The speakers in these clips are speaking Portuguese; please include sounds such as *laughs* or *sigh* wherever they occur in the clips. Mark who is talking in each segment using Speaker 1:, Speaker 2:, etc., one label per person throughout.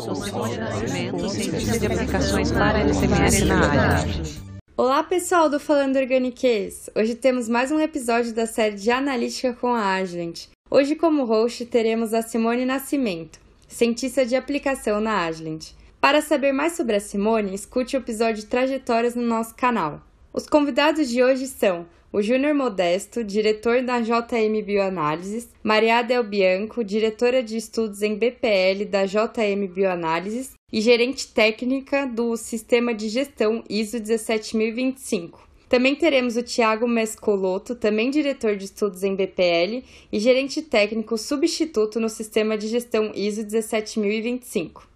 Speaker 1: Sou Simone Nascimento, cientista de aplicações para na área.
Speaker 2: Olá pessoal do Falando Organiques! Hoje temos mais um episódio da série de Analítica com a Agilent. Hoje, como host, teremos a Simone Nascimento, cientista de aplicação na Agilent. Para saber mais sobre a Simone, escute o episódio Trajetórias no nosso canal. Os convidados de hoje são o Júnior Modesto, diretor da JM Bioanálises, Maria Del Bianco, diretora de estudos em BPL da JM Bioanálises e gerente técnica do Sistema de Gestão ISO 17025. Também teremos o Tiago Mescoloto, também diretor de estudos em BPL e gerente técnico substituto no Sistema de Gestão ISO 17025.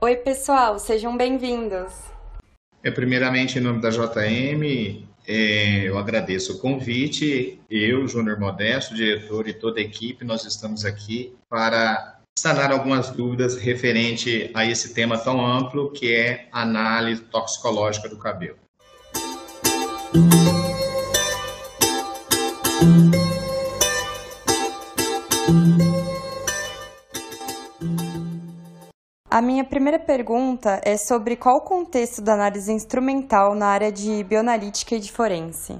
Speaker 2: Oi, pessoal, sejam bem-vindos.
Speaker 3: É, primeiramente, em nome da JM, é, eu agradeço o convite. Eu, Júnior Modesto, diretor e toda a equipe, nós estamos aqui para sanar algumas dúvidas referente a esse tema tão amplo que é análise toxicológica do cabelo.
Speaker 2: A minha primeira pergunta é sobre qual o contexto da análise instrumental na área de bioanalítica e de forense.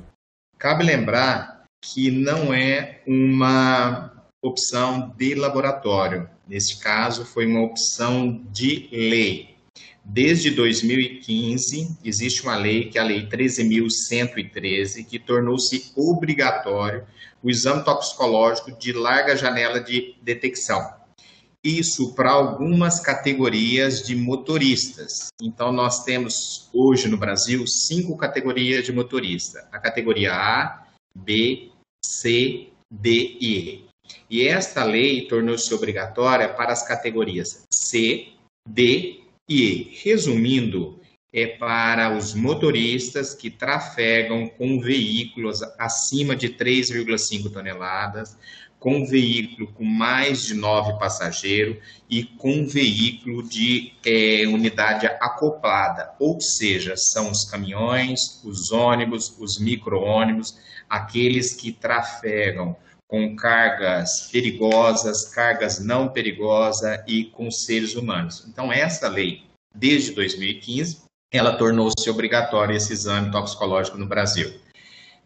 Speaker 3: Cabe lembrar que não é uma opção de laboratório. Nesse caso, foi uma opção de lei. Desde 2015, existe uma lei, que é a Lei 13.113, que tornou-se obrigatório o exame toxicológico de larga janela de detecção isso para algumas categorias de motoristas. Então, nós temos hoje no Brasil cinco categorias de motorista: a categoria A, B, C, D e E. E esta lei tornou-se obrigatória para as categorias C, D e E. Resumindo, é para os motoristas que trafegam com veículos acima de 3,5 toneladas, com veículo com mais de nove passageiros e com veículo de é, unidade acoplada, ou seja, são os caminhões, os ônibus, os micro-ônibus, aqueles que trafegam com cargas perigosas, cargas não perigosas e com seres humanos. Então, essa lei, desde 2015, ela tornou-se obrigatória esse exame toxicológico no Brasil.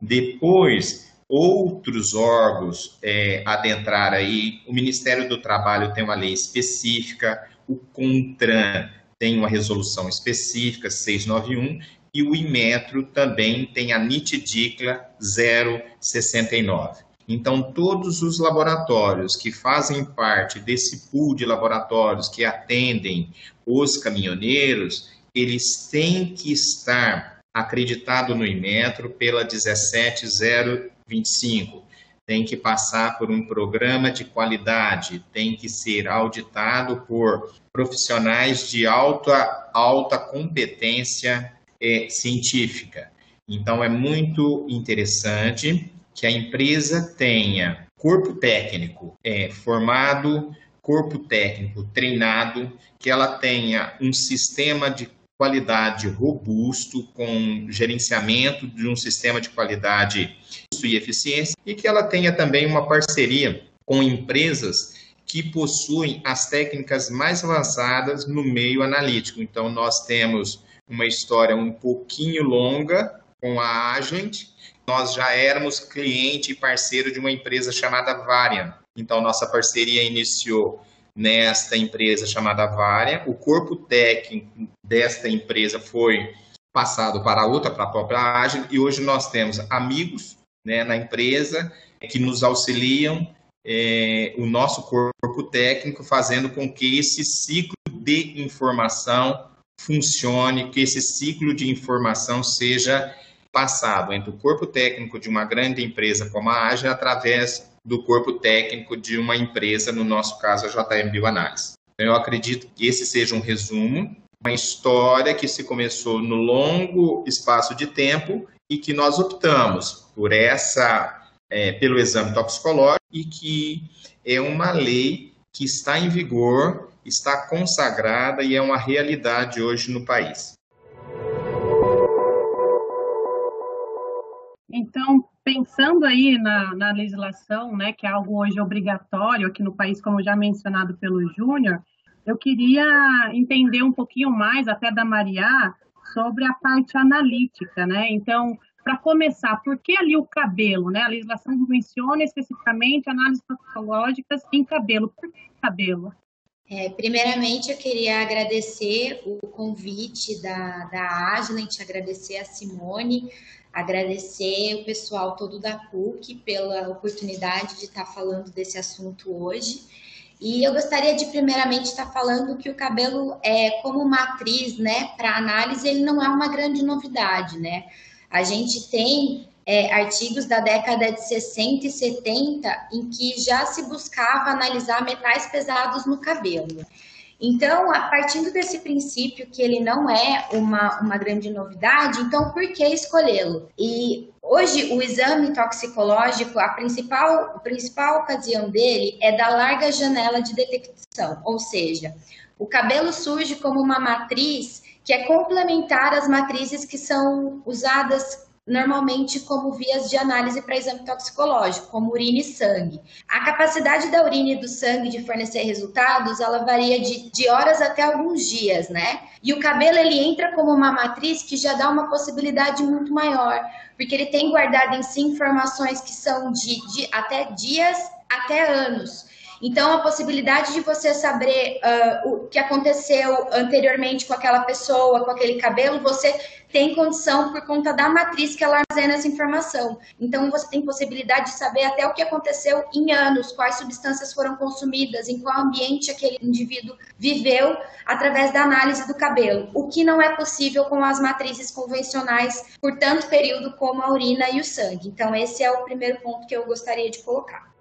Speaker 3: Depois, outros órgãos é, adentrar aí. O Ministério do Trabalho tem uma lei específica, o CONTRAN tem uma resolução específica, 691, e o Imetro também tem a NITDICLA 069. Então, todos os laboratórios que fazem parte desse pool de laboratórios que atendem os caminhoneiros, eles têm que estar acreditado no Imetro pela 170 25. Tem que passar por um programa de qualidade, tem que ser auditado por profissionais de alta, alta competência é, científica. Então, é muito interessante que a empresa tenha corpo técnico é, formado, corpo técnico treinado, que ela tenha um sistema de qualidade robusto, com gerenciamento de um sistema de qualidade e eficiência, e que ela tenha também uma parceria com empresas que possuem as técnicas mais avançadas no meio analítico. Então, nós temos uma história um pouquinho longa com a Agent. Nós já éramos cliente e parceiro de uma empresa chamada Varian. Então, nossa parceria iniciou nesta empresa chamada Varia. O corpo técnico desta empresa foi passado para outra, para a própria Agile, e hoje nós temos amigos né, na empresa que nos auxiliam é, o nosso corpo técnico, fazendo com que esse ciclo de informação funcione, que esse ciclo de informação seja passado entre o corpo técnico de uma grande empresa como a Agile através do corpo técnico de uma empresa, no nosso caso a JM Bioanálise. Então, eu acredito que esse seja um resumo, uma história que se começou no longo espaço de tempo e que nós optamos por essa, é, pelo exame toxicológico e que é uma lei que está em vigor, está consagrada e é uma realidade hoje no país.
Speaker 4: Então, pensando aí na, na legislação, né, que é algo hoje obrigatório aqui no país, como já mencionado pelo Júnior, eu queria entender um pouquinho mais, até da Maria, sobre a parte analítica, né? Então, para começar, por que ali o cabelo, né? A legislação menciona especificamente análises toxicológicas em cabelo. Por que cabelo?
Speaker 5: É, primeiramente, eu queria agradecer o convite da, da Agilent, agradecer a Simone, agradecer o pessoal todo da PUC pela oportunidade de estar falando desse assunto hoje. E eu gostaria de primeiramente estar falando que o cabelo é como matriz, né, para análise, ele não é uma grande novidade, né? A gente tem é, artigos da década de 60 e 70 em que já se buscava analisar metais pesados no cabelo. Então, a partindo desse princípio que ele não é uma, uma grande novidade, então por que escolhê-lo? E hoje o exame toxicológico, a principal, a principal ocasião dele é da larga janela de detecção, ou seja, o cabelo surge como uma matriz que é complementar às matrizes que são usadas normalmente como vias de análise para exame toxicológico, como urina e sangue. A capacidade da urina e do sangue de fornecer resultados, ela varia de, de horas até alguns dias, né? E o cabelo, ele entra como uma matriz que já dá uma possibilidade muito maior, porque ele tem guardado em si informações que são de, de até dias até anos. Então, a possibilidade de você saber uh, o que aconteceu anteriormente com aquela pessoa, com aquele cabelo, você tem condição por conta da matriz que ela armazena essa informação. Então, você tem possibilidade de saber até o que aconteceu em anos, quais substâncias foram consumidas, em qual ambiente aquele indivíduo viveu através da análise do cabelo, o que não é possível com as matrizes convencionais por tanto período como a urina e o sangue. Então, esse é o primeiro ponto que eu gostaria de colocar.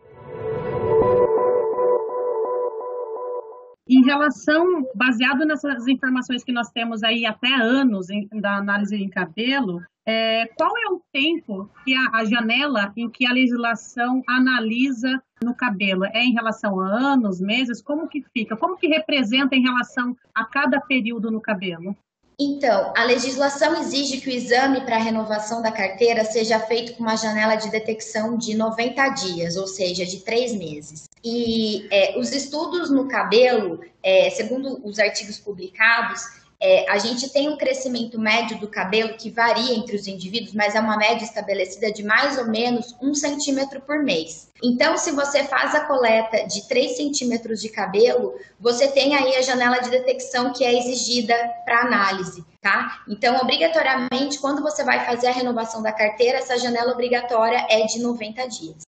Speaker 4: Em relação, baseado nessas informações que nós temos aí até anos em, da análise em cabelo, é, qual é o tempo que a, a, janela em que a legislação analisa no cabelo? É em relação a anos, meses? Como que fica? Como que representa em relação a cada período no cabelo?
Speaker 5: Então, a legislação exige que o exame para renovação da carteira seja feito com uma janela de detecção de 90 dias, ou seja, de três meses. E é, os estudos no cabelo, é, segundo os artigos publicados, é, a gente tem um crescimento médio do cabelo que varia entre os indivíduos, mas é uma média estabelecida de mais ou menos um centímetro por mês. Então, se você faz a coleta de 3 centímetros de cabelo, você tem aí a janela de detecção que é exigida para análise, tá? Então, obrigatoriamente, quando você vai fazer a renovação da carteira, essa janela obrigatória é de 90 dias.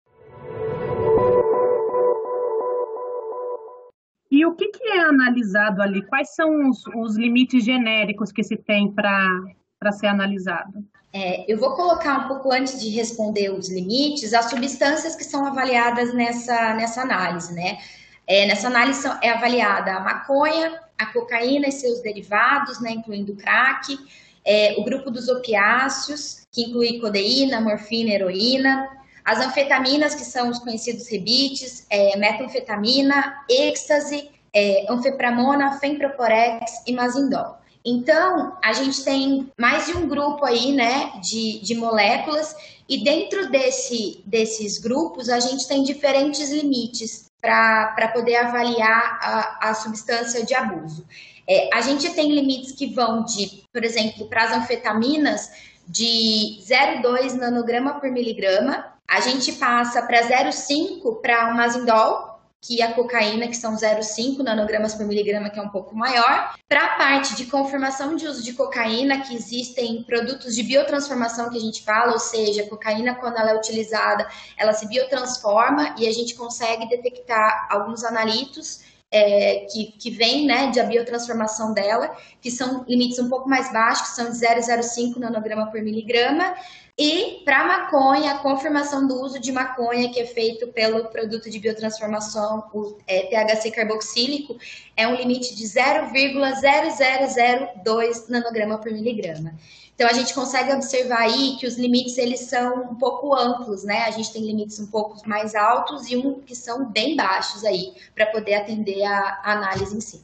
Speaker 4: E o que, que é analisado ali? Quais são os, os limites genéricos que se tem para ser analisado?
Speaker 5: É, eu vou colocar um pouco antes de responder os limites, as substâncias que são avaliadas nessa, nessa análise, né? É, nessa análise é avaliada a maconha, a cocaína e seus derivados, né, incluindo o crack, é, o grupo dos opiáceos, que inclui codeína, morfina, heroína, as anfetaminas, que são os conhecidos rebites, é, metanfetamina, êxtase, é, anfepramona, fenproporex e mazindol. Então, a gente tem mais de um grupo aí, né, de, de moléculas, e dentro desse, desses grupos, a gente tem diferentes limites para poder avaliar a, a substância de abuso. É, a gente tem limites que vão de, por exemplo, para as anfetaminas, de 0,2 nanograma por miligrama, a gente passa para 0,5 para o mazindol, que a cocaína, que são 0,5 nanogramas por miligrama, que é um pouco maior. Para a parte de confirmação de uso de cocaína, que existem produtos de biotransformação que a gente fala, ou seja, a cocaína, quando ela é utilizada, ela se biotransforma e a gente consegue detectar alguns analitos é, que, que vem né, de a biotransformação dela, que são limites um pouco mais baixos, que são de 0,05 nanograma por miligrama. E para maconha, a confirmação do uso de maconha, que é feito pelo produto de biotransformação, o é, THC carboxílico, é um limite de 0,0002 nanograma por miligrama. Então a gente consegue observar aí que os limites eles são um pouco amplos, né? A gente tem limites um pouco mais altos e um que são bem baixos aí para poder atender a, a análise em si.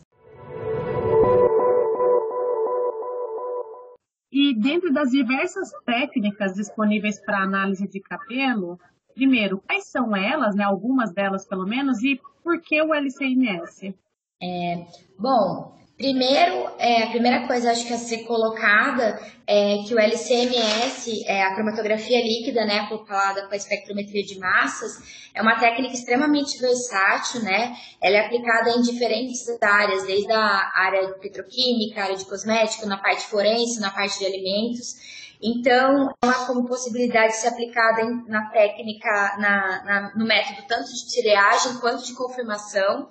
Speaker 4: E dentro das diversas técnicas disponíveis para análise de cabelo, primeiro, quais são elas, né, algumas delas pelo menos, e por que o LCMS?
Speaker 5: É, bom, Primeiro, é, a primeira coisa acho que a ser colocada é que o LCMS, é a cromatografia líquida, né, acoplada com a espectrometria de massas, é uma técnica extremamente versátil, né? Ela é aplicada em diferentes áreas, desde a área petroquímica, área de cosmético, na parte forense, na parte de alimentos. Então, ela como possibilidade de ser aplicada na técnica, na, na, no método tanto de triagem quanto de confirmação.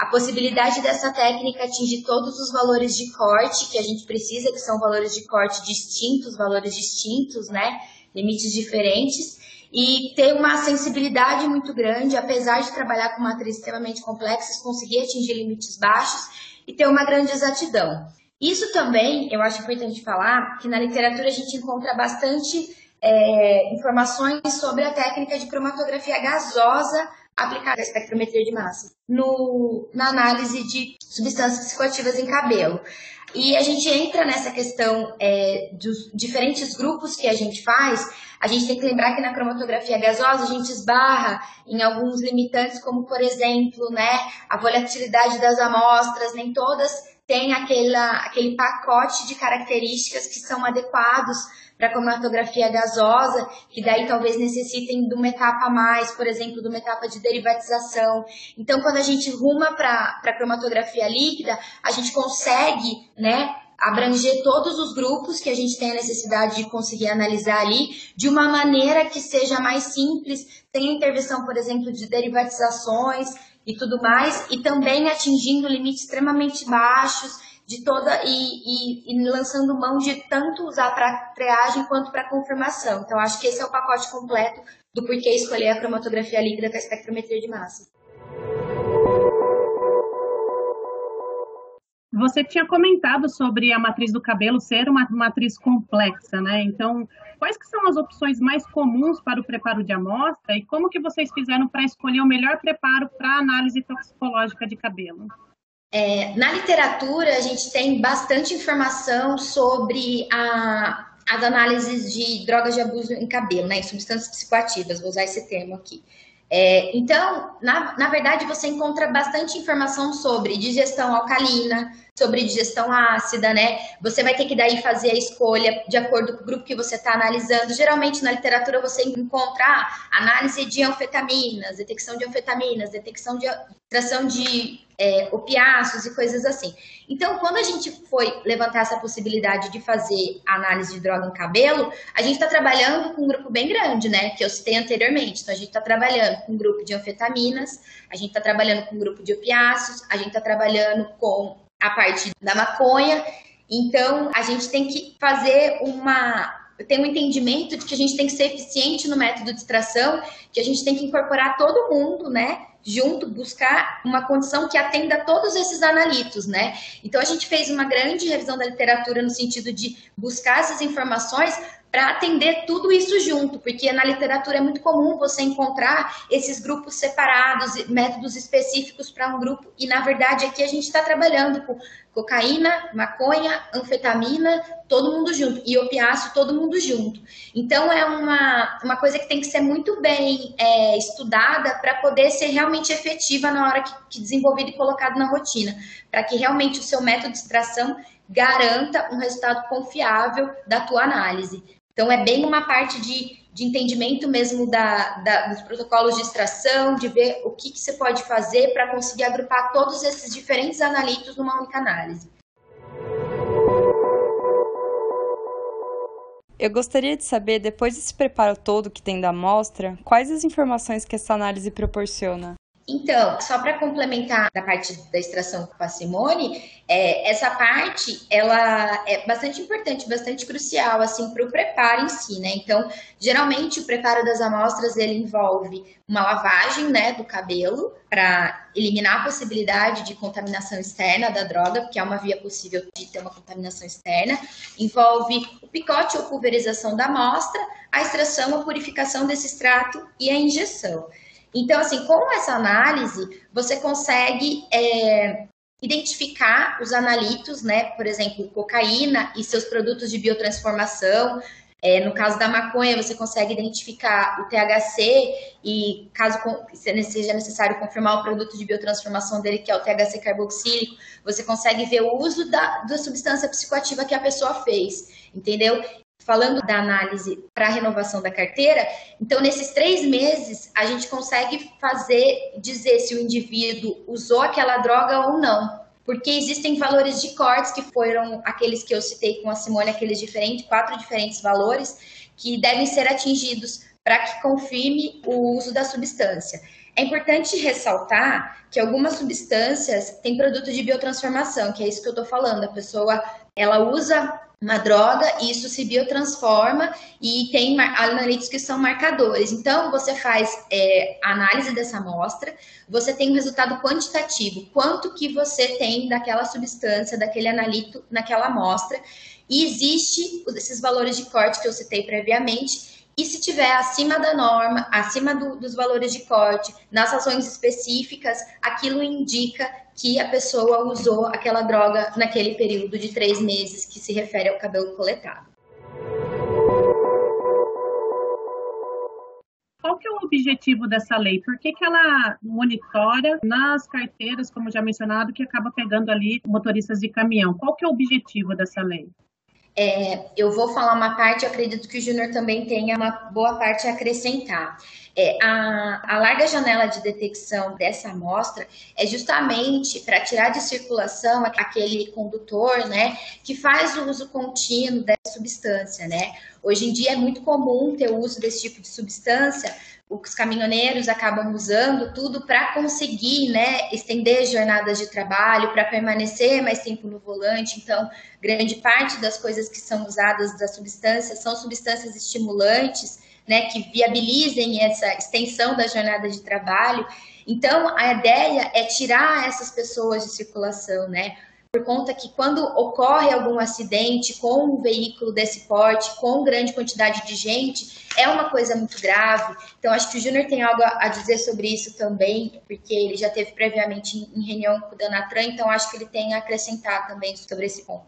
Speaker 5: A possibilidade dessa técnica atingir todos os valores de corte que a gente precisa, que são valores de corte distintos, valores distintos, né? Limites diferentes. E ter uma sensibilidade muito grande, apesar de trabalhar com matrizes extremamente complexas, conseguir atingir limites baixos e ter uma grande exatidão. Isso também, eu acho importante falar, que na literatura a gente encontra bastante é, informações sobre a técnica de cromatografia gasosa aplicada à espectrometria de massa no, na análise de substâncias psicoativas em cabelo. E a gente entra nessa questão é, dos diferentes grupos que a gente faz. A gente tem que lembrar que na cromatografia gasosa a gente esbarra em alguns limitantes, como por exemplo, né, a volatilidade das amostras, nem todas têm aquela, aquele pacote de características que são adequados para cromatografia gasosa, que daí talvez necessitem de uma etapa a mais, por exemplo, de uma etapa de derivatização. Então, quando a gente ruma para a cromatografia líquida, a gente consegue, né, abranger todos os grupos que a gente tem a necessidade de conseguir analisar ali de uma maneira que seja mais simples, sem intervenção, por exemplo, de derivatizações e tudo mais, e também atingindo limites extremamente baixos de toda e, e, e lançando mão de tanto usar para triagem quanto para confirmação. Então, acho que esse é o pacote completo do porquê escolher a cromatografia líquida com a espectrometria de massa.
Speaker 4: Você tinha comentado sobre a matriz do cabelo ser uma matriz complexa, né? Então, quais que são as opções mais comuns para o preparo de amostra e como que vocês fizeram para escolher o melhor preparo para análise toxicológica de cabelo?
Speaker 5: É, na literatura, a gente tem bastante informação sobre a, as análises de drogas de abuso em cabelo, né, em substâncias psicoativas, vou usar esse termo aqui. É, então, na, na verdade, você encontra bastante informação sobre digestão alcalina, sobre digestão ácida, né? Você vai ter que daí fazer a escolha de acordo com o grupo que você está analisando. Geralmente na literatura você encontra ah, análise de anfetaminas, detecção de anfetaminas, detecção de extração de é, opiáceos e coisas assim. Então, quando a gente foi levantar essa possibilidade de fazer análise de droga em cabelo, a gente está trabalhando com um grupo bem grande, né? Que eu citei anteriormente. Então, a gente está trabalhando com um grupo de anfetaminas, a gente está trabalhando com um grupo de opiáceos, a gente está trabalhando com a parte da maconha. Então, a gente tem que fazer uma. Tem um entendimento de que a gente tem que ser eficiente no método de extração, que a gente tem que incorporar todo mundo, né? Junto, buscar uma condição que atenda todos esses analitos, né? Então, a gente fez uma grande revisão da literatura no sentido de buscar essas informações para atender tudo isso junto, porque na literatura é muito comum você encontrar esses grupos separados, métodos específicos para um grupo, e na verdade aqui a gente está trabalhando com cocaína, maconha, anfetamina, todo mundo junto, e opiáceo, todo mundo junto. Então é uma, uma coisa que tem que ser muito bem é, estudada para poder ser realmente efetiva na hora que, que desenvolvido e colocado na rotina, para que realmente o seu método de extração garanta um resultado confiável da tua análise. Então, é bem uma parte de, de entendimento mesmo da, da, dos protocolos de extração, de ver o que, que você pode fazer para conseguir agrupar todos esses diferentes analitos numa única análise.
Speaker 2: Eu gostaria de saber, depois desse preparo todo que tem da amostra, quais as informações que essa análise proporciona?
Speaker 5: Então, só para complementar da parte da extração com a Simone, é, essa parte ela é bastante importante, bastante crucial assim para o preparo em si, né? Então, geralmente o preparo das amostras ele envolve uma lavagem, né, do cabelo para eliminar a possibilidade de contaminação externa da droga, porque é uma via possível de ter uma contaminação externa. Envolve o picote ou pulverização da amostra, a extração, a purificação desse extrato e a injeção. Então, assim, com essa análise, você consegue é, identificar os analitos, né? Por exemplo, cocaína e seus produtos de biotransformação. É, no caso da maconha, você consegue identificar o THC e, caso seja necessário confirmar o produto de biotransformação dele, que é o THC carboxílico, você consegue ver o uso da, da substância psicoativa que a pessoa fez, entendeu? Falando da análise para a renovação da carteira, então nesses três meses a gente consegue fazer, dizer se o indivíduo usou aquela droga ou não. Porque existem valores de cortes que foram aqueles que eu citei com a Simone, aqueles diferentes, quatro diferentes valores, que devem ser atingidos para que confirme o uso da substância. É importante ressaltar que algumas substâncias têm produto de biotransformação, que é isso que eu estou falando. A pessoa ela usa uma droga, isso se biotransforma e tem analíticos que são marcadores. Então, você faz é, análise dessa amostra, você tem um resultado quantitativo, quanto que você tem daquela substância, daquele analito naquela amostra, e existe esses valores de corte que eu citei previamente, e se tiver acima da norma, acima do, dos valores de corte, nas ações específicas, aquilo indica que a pessoa usou aquela droga naquele período de três meses que se refere ao cabelo coletado.
Speaker 4: Qual que é o objetivo dessa lei? Por que, que ela monitora nas carteiras, como já mencionado, que acaba pegando ali motoristas de caminhão? Qual que é o objetivo dessa lei?
Speaker 5: É, eu vou falar uma parte, acredito que o Júnior também tenha uma boa parte a acrescentar. É, a, a, larga janela de detecção dessa amostra é justamente para tirar de circulação aquele condutor, né, que faz o uso contínuo dessa substância, né. Hoje em dia é muito comum ter o uso desse tipo de substância os caminhoneiros acabam usando tudo para conseguir né, estender jornadas de trabalho, para permanecer mais tempo no volante. Então, grande parte das coisas que são usadas das substâncias são substâncias estimulantes, né, que viabilizem essa extensão da jornada de trabalho. Então, a ideia é tirar essas pessoas de circulação, né? Por conta que quando ocorre algum acidente com um veículo desse porte, com grande quantidade de gente, é uma coisa muito grave. Então, acho que o Júnior tem algo a dizer sobre isso também, porque ele já teve previamente em reunião com o Danatran, então acho que ele tem a acrescentar também sobre esse ponto.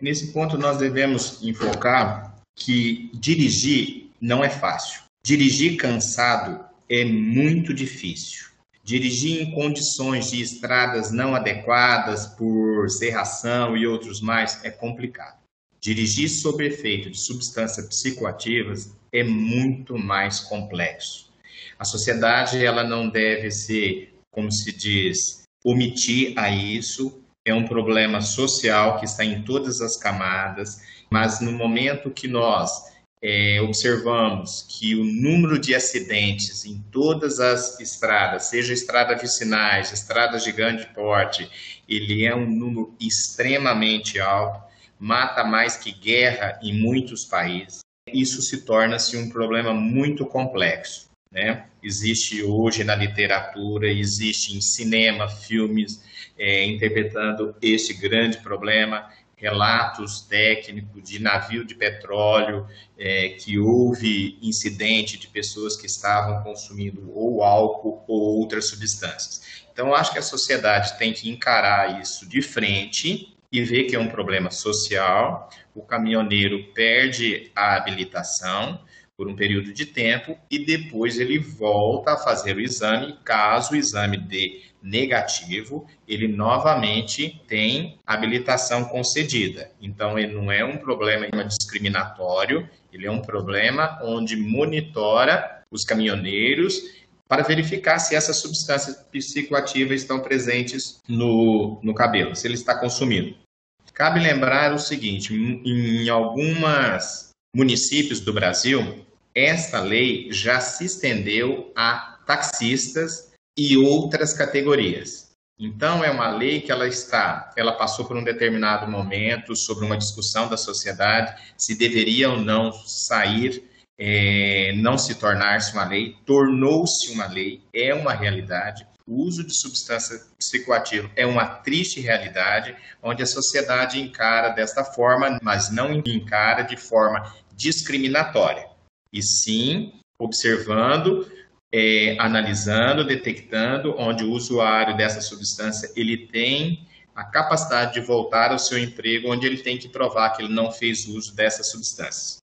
Speaker 3: Nesse ponto, nós devemos enfocar que dirigir não é fácil. Dirigir cansado é muito difícil. Dirigir em condições de estradas não adequadas por serração e outros mais é complicado. Dirigir sob efeito de substâncias psicoativas é muito mais complexo. A sociedade ela não deve ser, como se diz, omitir a isso. É um problema social que está em todas as camadas, mas no momento que nós é, observamos que o número de acidentes em todas as estradas, seja estrada vicinais, estradas de grande porte, ele é um número extremamente alto, mata mais que guerra em muitos países. Isso se torna-se um problema muito complexo. Né? Existe hoje na literatura, existe em cinema, filmes é, interpretando esse grande problema relatos técnicos de navio de petróleo, é, que houve incidente de pessoas que estavam consumindo ou álcool ou outras substâncias. Então, acho que a sociedade tem que encarar isso de frente e ver que é um problema social. O caminhoneiro perde a habilitação por um período de tempo e depois ele volta a fazer o exame, caso o exame dê negativo, ele novamente tem habilitação concedida. Então, ele não é um problema discriminatório, ele é um problema onde monitora os caminhoneiros para verificar se essas substâncias psicoativas estão presentes no, no cabelo, se ele está consumindo. Cabe lembrar o seguinte: em algumas municípios do Brasil, esta lei já se estendeu a taxistas e outras categorias. Então é uma lei que ela está, ela passou por um determinado momento sobre uma discussão da sociedade se deveria ou não sair, é, não se tornar-se uma lei, tornou-se uma lei, é uma realidade. O uso de substância psicoativa é uma triste realidade, onde a sociedade encara desta forma, mas não encara de forma discriminatória, e sim observando é, analisando, detectando onde o usuário dessa substância ele tem a capacidade de voltar ao seu emprego, onde ele tem que provar que ele não fez uso dessas substâncias.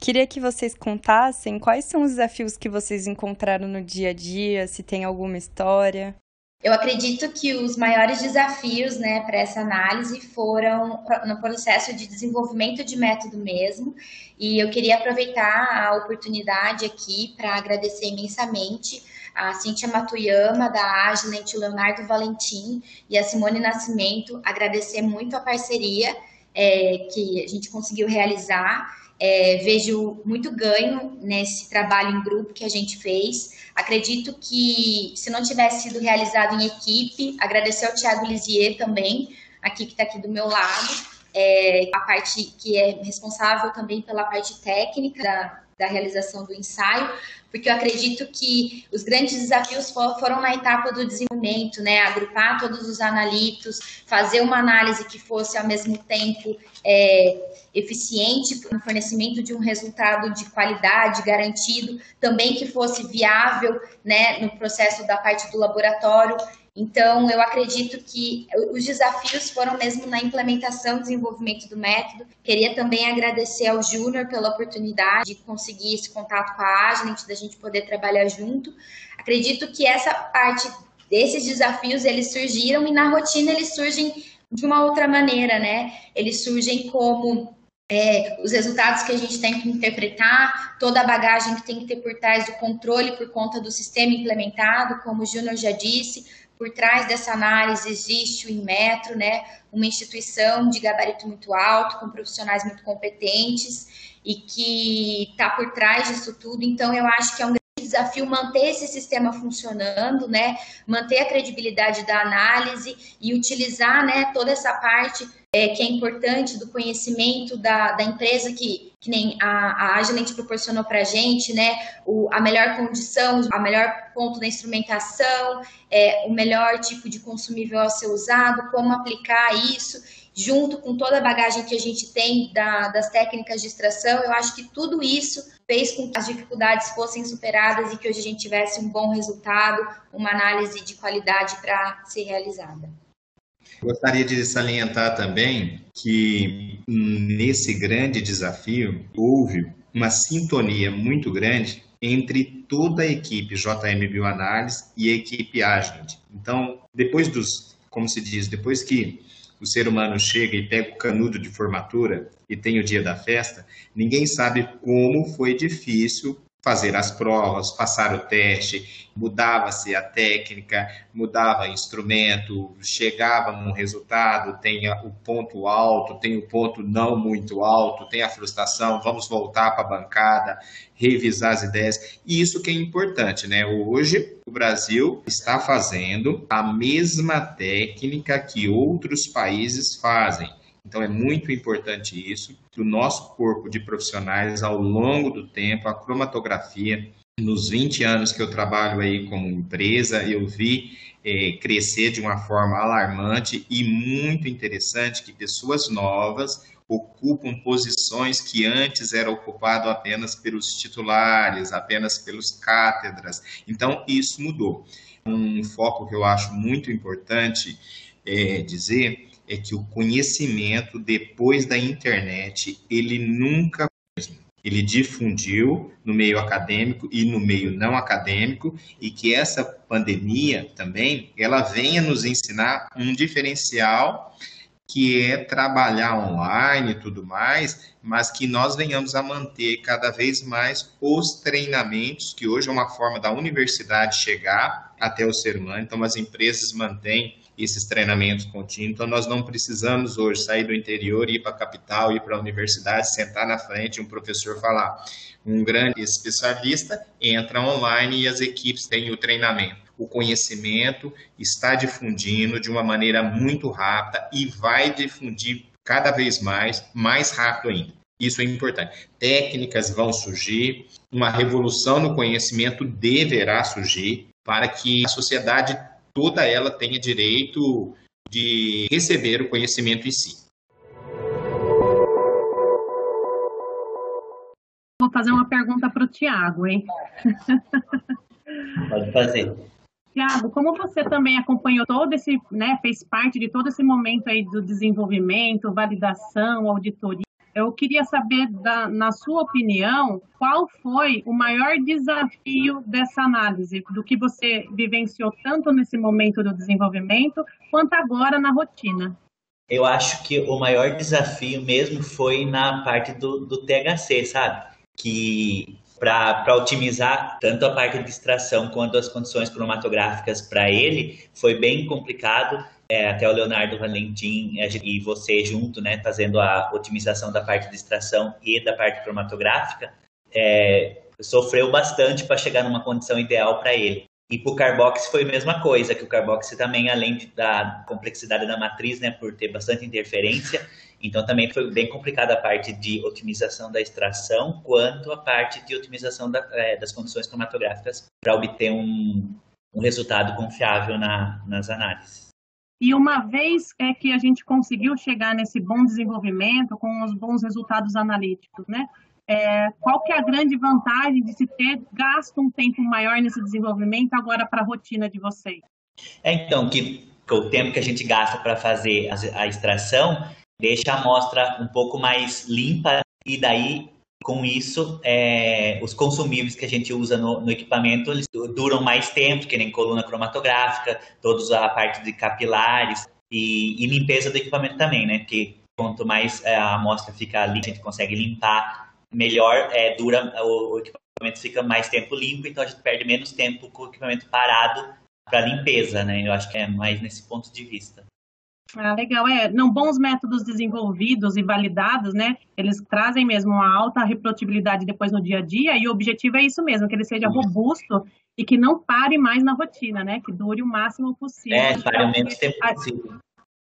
Speaker 2: Queria que vocês contassem quais são os desafios que vocês encontraram no dia a dia, se tem alguma história.
Speaker 5: Eu acredito que os maiores desafios né, para essa análise foram no processo de desenvolvimento de método mesmo, e eu queria aproveitar a oportunidade aqui para agradecer imensamente a Cíntia Matuyama, da Agilent, Leonardo Valentim e a Simone Nascimento, agradecer muito a parceria é, que a gente conseguiu realizar. É, vejo muito ganho nesse trabalho em grupo que a gente fez. Acredito que se não tivesse sido realizado em equipe, agradecer ao Thiago Lisier também, aqui que está aqui do meu lado, é, a parte que é responsável também pela parte técnica da, da realização do ensaio, porque eu acredito que os grandes desafios foram na etapa do desenvolvimento, né? Agrupar todos os analitos, fazer uma análise que fosse ao mesmo tempo é, eficiente no fornecimento de um resultado de qualidade garantido, também que fosse viável, né, no processo da parte do laboratório. Então, eu acredito que os desafios foram mesmo na implementação e desenvolvimento do método. Queria também agradecer ao Júnior pela oportunidade de conseguir esse contato com a Agilent, da gente poder trabalhar junto. Acredito que essa parte desses desafios, eles surgiram e na rotina eles surgem de uma outra maneira, né? Eles surgem como é, os resultados que a gente tem que interpretar, toda a bagagem que tem que ter por trás do controle por conta do sistema implementado, como o Júnior já disse, por trás dessa análise existe o Inmetro, né, uma instituição de gabarito muito alto, com profissionais muito competentes e que está por trás disso tudo. Então, eu acho que é um desafio manter esse sistema funcionando, né? Manter a credibilidade da análise e utilizar, né, toda essa parte é, que é importante do conhecimento da, da empresa que, que nem a, a Agilent proporcionou para a gente, né? O, a melhor condição, a melhor ponto da instrumentação, é, o melhor tipo de consumível a ser usado, como aplicar isso junto com toda a bagagem que a gente tem da, das técnicas de extração, eu acho que tudo isso fez com que as dificuldades fossem superadas e que hoje a gente tivesse um bom resultado, uma análise de qualidade para ser realizada.
Speaker 3: Gostaria de salientar também que nesse grande desafio houve uma sintonia muito grande entre toda a equipe JM Bioanálise e a equipe Agilent. Então, depois dos, como se diz, depois que o ser humano chega e pega o canudo de formatura e tem o dia da festa, ninguém sabe como foi difícil fazer as provas, passar o teste, mudava-se a técnica, mudava instrumento, chegava num resultado, tem o ponto alto, tem o ponto não muito alto, tem a frustração, vamos voltar para a bancada, revisar as ideias. E isso que é importante, né? Hoje o Brasil está fazendo a mesma técnica que outros países fazem. Então, é muito importante isso, que o nosso corpo de profissionais, ao longo do tempo, a cromatografia, nos 20 anos que eu trabalho aí como empresa, eu vi é, crescer de uma forma alarmante e muito interessante que pessoas novas ocupam posições que antes eram ocupadas apenas pelos titulares, apenas pelos cátedras. Então, isso mudou. Um foco que eu acho muito importante é dizer é que o conhecimento depois da internet ele nunca ele difundiu no meio acadêmico e no meio não acadêmico e que essa pandemia também ela venha nos ensinar um diferencial que é trabalhar online e tudo mais, mas que nós venhamos a manter cada vez mais os treinamentos, que hoje é uma forma da universidade chegar até o ser humano. Então, as empresas mantêm esses treinamentos contínuos. Então, nós não precisamos hoje sair do interior, ir para a capital, ir para a universidade, sentar na frente e um professor falar. Um grande especialista entra online e as equipes têm o treinamento. O conhecimento está difundindo de uma maneira muito rápida e vai difundir cada vez mais, mais rápido ainda. Isso é importante. Técnicas vão surgir, uma revolução no conhecimento deverá surgir para que a sociedade toda ela tenha direito de receber o conhecimento em si.
Speaker 4: fazer uma pergunta para o Tiago, hein? *laughs*
Speaker 6: Pode fazer.
Speaker 4: Tiago, como você também acompanhou todo esse, né, fez parte de todo esse momento aí do desenvolvimento, validação, auditoria, eu queria saber, da, na sua opinião, qual foi o maior desafio dessa análise, do que você vivenciou tanto nesse momento do desenvolvimento, quanto agora na rotina?
Speaker 6: Eu acho que o maior desafio mesmo foi na parte do, do THC, sabe? Que para otimizar tanto a parte de extração quanto as condições cromatográficas para ele, foi bem complicado. É, até o Leonardo Valentim e você junto, né, fazendo a otimização da parte de extração e da parte cromatográfica, é, sofreu bastante para chegar numa condição ideal para ele. E para o Carbox foi a mesma coisa, que o Carbox também, além da complexidade da matriz, né, por ter bastante interferência, então também foi bem complicada a parte de otimização da extração, quanto a parte de otimização da, é, das condições cromatográficas para obter um, um resultado confiável na, nas análises.
Speaker 4: E uma vez é que a gente conseguiu chegar nesse bom desenvolvimento, com os bons resultados analíticos, né? É, qual que é a grande vantagem de se ter gasto um tempo maior nesse desenvolvimento agora para a rotina de vocês?
Speaker 6: É, então, que, que o tempo que a gente gasta para fazer a, a extração deixa a amostra um pouco mais limpa e daí com isso, é, os consumíveis que a gente usa no, no, equipamento eles duram mais tempo, que nem coluna cromatográfica, toda a parte de capilares e, e, limpeza do equipamento também, né? Porque quanto mais é, a amostra fica ali, a gente consegue limpar, melhor é, dura o, o, equipamento fica mais tempo limpo, então a gente perde menos tempo com o equipamento parado para limpeza, né? Eu acho que é mais nesse ponto de vista.
Speaker 4: Ah, legal. É, não bons métodos desenvolvidos e validados, né? Eles trazem mesmo uma alta reprodutibilidade depois no dia a dia e o objetivo é isso mesmo, que ele seja robusto e que não pare mais na rotina, né? Que dure o máximo possível.
Speaker 6: É, pare o menos tempo possível.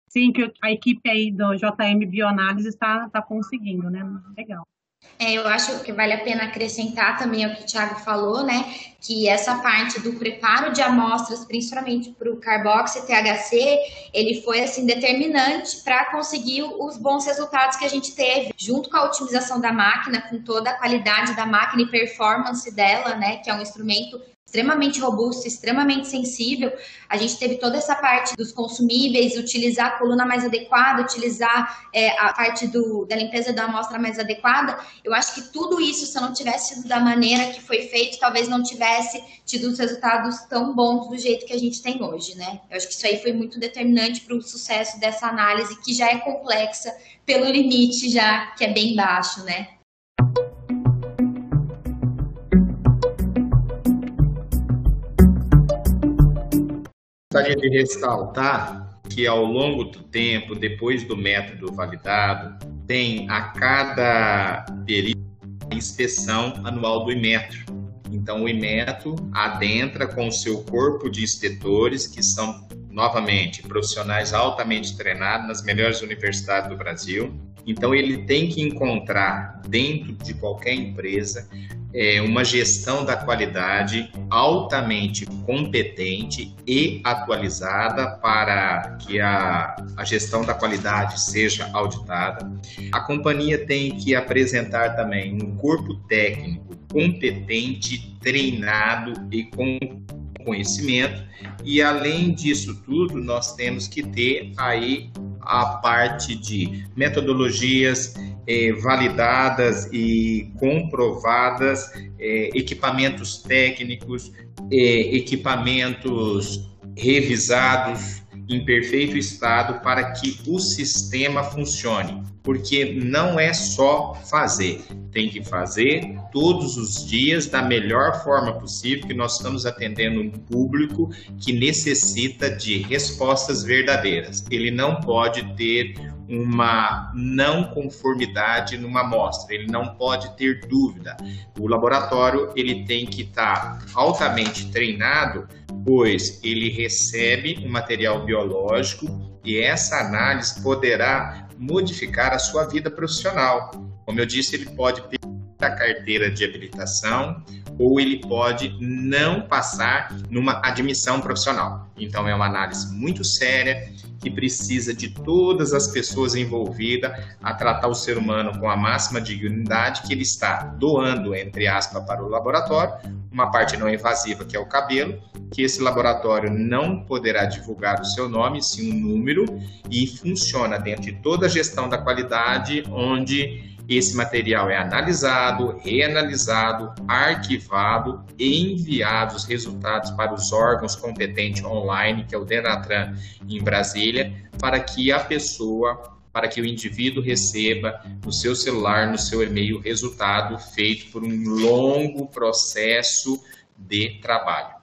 Speaker 4: Sim, que a equipe aí do JM Bioanálise está, está conseguindo, né? Legal.
Speaker 5: É, eu acho que vale a pena acrescentar também ao que o Thiago falou, né? Que essa parte do preparo de amostras, principalmente para o carboxy THC, ele foi assim determinante para conseguir os bons resultados que a gente teve, junto com a otimização da máquina, com toda a qualidade da máquina e performance dela, né? Que é um instrumento extremamente robusto, extremamente sensível. A gente teve toda essa parte dos consumíveis, utilizar a coluna mais adequada, utilizar é, a parte do, da limpeza da amostra mais adequada. Eu acho que tudo isso, se não tivesse sido da maneira que foi feito, talvez não tivesse tido os resultados tão bons do jeito que a gente tem hoje, né? Eu acho que isso aí foi muito determinante para o sucesso dessa análise, que já é complexa pelo limite já que é bem baixo, né?
Speaker 3: Gostaria de ressaltar que ao longo do tempo, depois do método validado, tem a cada período inspeção anual do Imetro. Então, o Imetro adentra com o seu corpo de inspetores, que são, novamente, profissionais altamente treinados nas melhores universidades do Brasil. Então, ele tem que encontrar, dentro de qualquer empresa, é, uma gestão da qualidade altamente competente e atualizada para que a, a gestão da qualidade seja auditada. A companhia tem que apresentar também um corpo técnico competente, treinado e com conhecimento. E além disso tudo, nós temos que ter aí a parte de metodologias eh, validadas e comprovadas, eh, equipamentos técnicos, eh, equipamentos revisados em perfeito estado para que o sistema funcione. Porque não é só fazer, tem que fazer todos os dias da melhor forma possível, que nós estamos atendendo um público que necessita de respostas verdadeiras. Ele não pode ter uma não conformidade numa amostra, ele não pode ter dúvida. O laboratório ele tem que estar altamente treinado, pois ele recebe um material biológico e essa análise poderá modificar a sua vida profissional. Como eu disse, ele pode ter a carteira de habilitação ou ele pode não passar numa admissão profissional. Então, é uma análise muito séria que precisa de todas as pessoas envolvidas a tratar o ser humano com a máxima dignidade que ele está doando, entre aspas, para o laboratório, uma parte não invasiva que é o cabelo, que esse laboratório não poderá divulgar o seu nome, sim um número, e funciona dentro de toda a gestão da qualidade, onde esse material é analisado, reanalisado, arquivado e enviado os resultados para os órgãos competentes online, que é o Denatran em Brasília, para que a pessoa, para que o indivíduo receba no seu celular, no seu e-mail, o resultado feito por um longo processo de trabalho.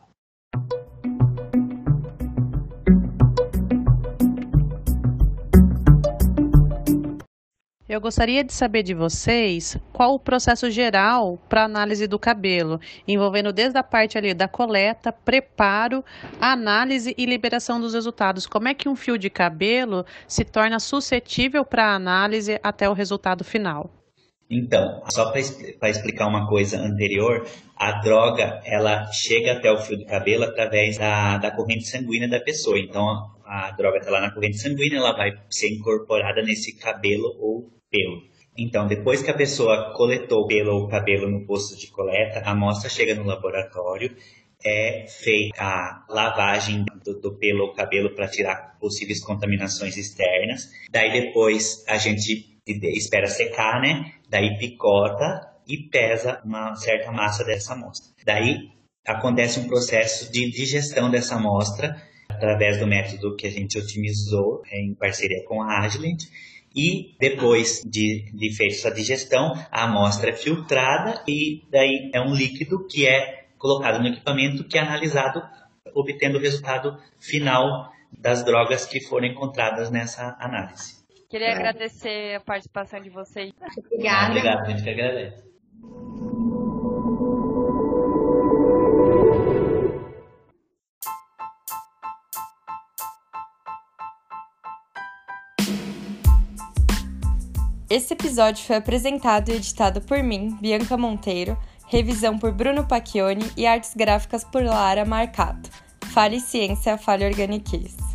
Speaker 1: Eu gostaria de saber de vocês qual o processo geral para análise do cabelo, envolvendo desde a parte ali da coleta, preparo, análise e liberação dos resultados. Como é que um fio de cabelo se torna suscetível para análise até o resultado final?
Speaker 6: Então, só para explicar uma coisa anterior, a droga ela chega até o fio de cabelo através da, da corrente sanguínea da pessoa. Então, a droga está lá na corrente sanguínea, ela vai ser incorporada nesse cabelo ou pelo. Então, depois que a pessoa coletou pelo ou cabelo no posto de coleta, a amostra chega no laboratório, é feita a lavagem do, do pelo ou cabelo para tirar possíveis contaminações externas. Daí depois a gente espera secar, né? Daí picota e pesa uma certa massa dessa amostra. Daí acontece um processo de digestão dessa amostra através do método que a gente otimizou em parceria com a Agilent e depois de, de feita essa digestão, a amostra é filtrada e daí é um líquido que é colocado no equipamento que é analisado, obtendo o resultado final das drogas que foram encontradas nessa análise.
Speaker 2: Queria é. agradecer a participação de vocês.
Speaker 5: Obrigada.
Speaker 6: Obrigado, a gente que agradece.
Speaker 2: Esse episódio foi apresentado e editado por mim, Bianca Monteiro, revisão por Bruno Pacchioni e artes gráficas por Lara Marcato. Fale Ciência, Fale Organiquice.